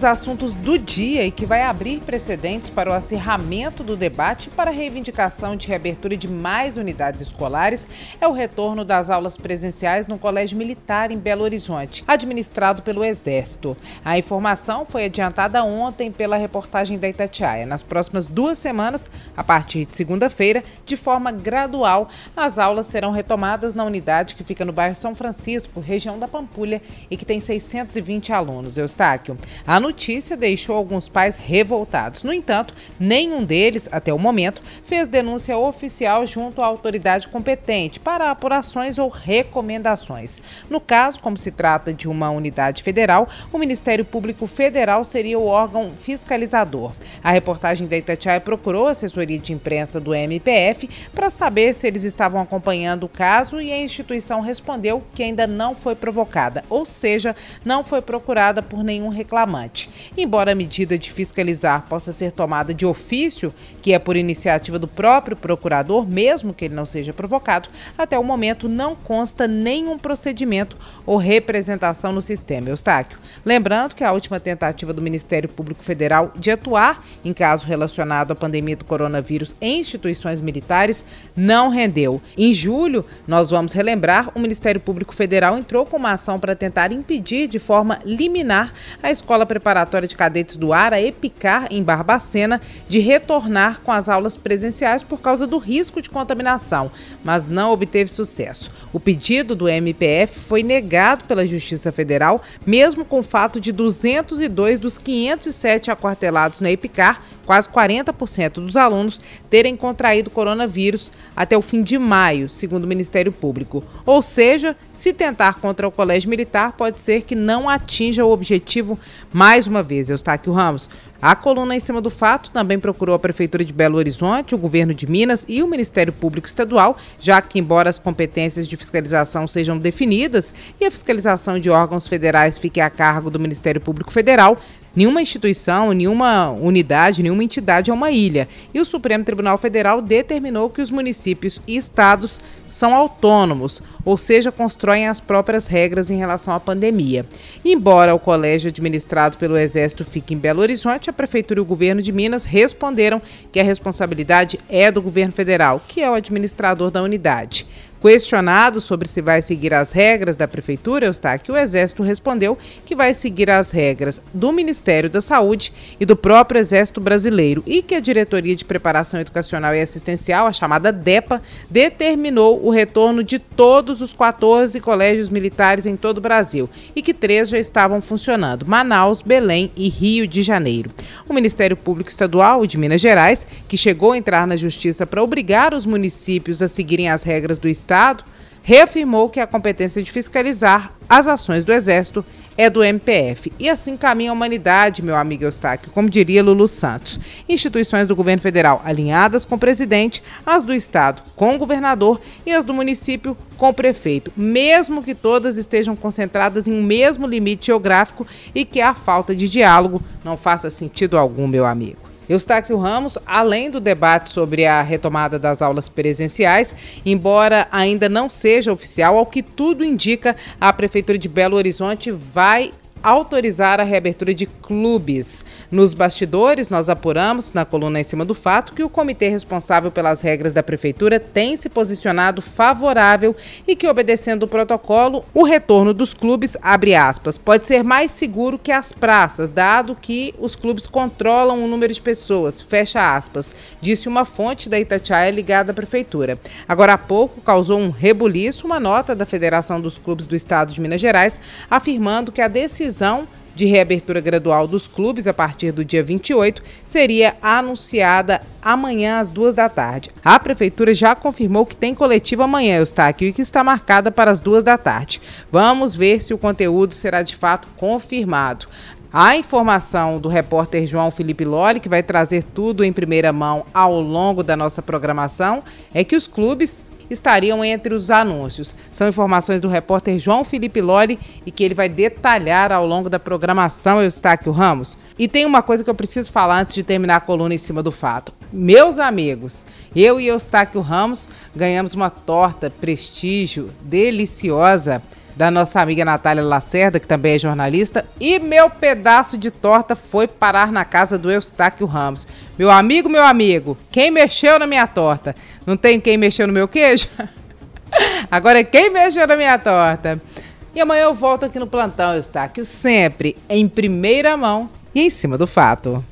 dos assuntos do dia e que vai abrir precedentes para o acirramento do debate para a reivindicação de reabertura de mais unidades escolares é o retorno das aulas presenciais no Colégio Militar em Belo Horizonte, administrado pelo Exército. A informação foi adiantada ontem pela reportagem da Itatiaia. Nas próximas duas semanas, a partir de segunda-feira, de forma gradual, as aulas serão retomadas na unidade que fica no bairro São Francisco, região da Pampulha, e que tem 620 alunos. Eustáquio. A notícia deixou alguns pais revoltados. No entanto, nenhum deles, até o momento, fez denúncia oficial junto à autoridade competente para apurações ou recomendações. No caso, como se trata de uma unidade federal, o Ministério Público Federal seria o órgão fiscalizador. A reportagem da Itatiaia procurou a assessoria de imprensa do MPF para saber se eles estavam acompanhando o caso e a instituição respondeu que ainda não foi provocada, ou seja, não foi procurada por nenhum reclamante. Embora a medida de fiscalizar possa ser tomada de ofício, que é por iniciativa do próprio procurador, mesmo que ele não seja provocado, até o momento não consta nenhum procedimento ou representação no sistema. Eustáquio. Lembrando que a última tentativa do Ministério Público Federal de atuar em caso relacionado à pandemia do coronavírus em instituições militares não rendeu. Em julho, nós vamos relembrar, o Ministério Público Federal entrou com uma ação para tentar impedir de forma liminar a escola Preparatória de Cadetes do Ar, a EPICAR, em Barbacena, de retornar com as aulas presenciais por causa do risco de contaminação, mas não obteve sucesso. O pedido do MPF foi negado pela Justiça Federal, mesmo com o fato de 202 dos 507 aquartelados na EPICAR quase 40% dos alunos terem contraído coronavírus até o fim de maio, segundo o Ministério Público. Ou seja, se tentar contra o Colégio Militar, pode ser que não atinja o objetivo mais uma vez. Eustáquio Ramos. A coluna em cima do fato também procurou a Prefeitura de Belo Horizonte, o Governo de Minas e o Ministério Público Estadual, já que, embora as competências de fiscalização sejam definidas e a fiscalização de órgãos federais fique a cargo do Ministério Público Federal, Nenhuma instituição, nenhuma unidade, nenhuma entidade é uma ilha. E o Supremo Tribunal Federal determinou que os municípios e estados são autônomos, ou seja, constroem as próprias regras em relação à pandemia. Embora o colégio administrado pelo Exército fique em Belo Horizonte, a Prefeitura e o governo de Minas responderam que a responsabilidade é do governo federal, que é o administrador da unidade. Questionado sobre se vai seguir as regras da Prefeitura, Eustáquio, o Exército respondeu que vai seguir as regras do Ministério da Saúde e do próprio Exército Brasileiro e que a Diretoria de Preparação Educacional e Assistencial, a chamada DEPA, determinou o retorno de todos os 14 colégios militares em todo o Brasil e que três já estavam funcionando: Manaus, Belém e Rio de Janeiro. O Ministério Público Estadual de Minas Gerais, que chegou a entrar na Justiça para obrigar os municípios a seguirem as regras do Estado, Estado, reafirmou que a competência de fiscalizar as ações do Exército é do MPF. E assim caminha a humanidade, meu amigo Eustáquio, como diria Lulu Santos. Instituições do governo federal alinhadas com o presidente, as do Estado com o governador e as do município com o prefeito, mesmo que todas estejam concentradas em um mesmo limite geográfico e que a falta de diálogo não faça sentido algum, meu amigo. Eustáquio Ramos, além do debate sobre a retomada das aulas presenciais, embora ainda não seja oficial, ao que tudo indica, a Prefeitura de Belo Horizonte vai autorizar a reabertura de clubes. Nos bastidores, nós apuramos, na coluna em cima do fato, que o comitê responsável pelas regras da prefeitura tem se posicionado favorável e que, obedecendo o protocolo, o retorno dos clubes, abre aspas, pode ser mais seguro que as praças, dado que os clubes controlam o número de pessoas, fecha aspas, disse uma fonte da Itatiaia ligada à prefeitura. Agora há pouco causou um rebuliço uma nota da Federação dos Clubes do Estado de Minas Gerais afirmando que a decisão decisão de reabertura gradual dos clubes a partir do dia 28 seria anunciada amanhã às duas da tarde. A prefeitura já confirmou que tem coletiva amanhã, Eustáquio, e que está marcada para as duas da tarde. Vamos ver se o conteúdo será de fato confirmado. A informação do repórter João Felipe Loli, que vai trazer tudo em primeira mão ao longo da nossa programação, é que os clubes estariam entre os anúncios. São informações do repórter João Felipe Loli e que ele vai detalhar ao longo da programação Eustáquio Ramos. E tem uma coisa que eu preciso falar antes de terminar a coluna em cima do fato. Meus amigos, eu e Eustáquio Ramos ganhamos uma torta prestígio deliciosa da nossa amiga Natália Lacerda, que também é jornalista, e meu pedaço de torta foi parar na casa do Eustáquio Ramos. Meu amigo, meu amigo, quem mexeu na minha torta? Não tem quem mexeu no meu queijo? Agora é quem mexeu na minha torta. E amanhã eu volto aqui no plantão, Eustáquio, sempre em primeira mão e em cima do fato.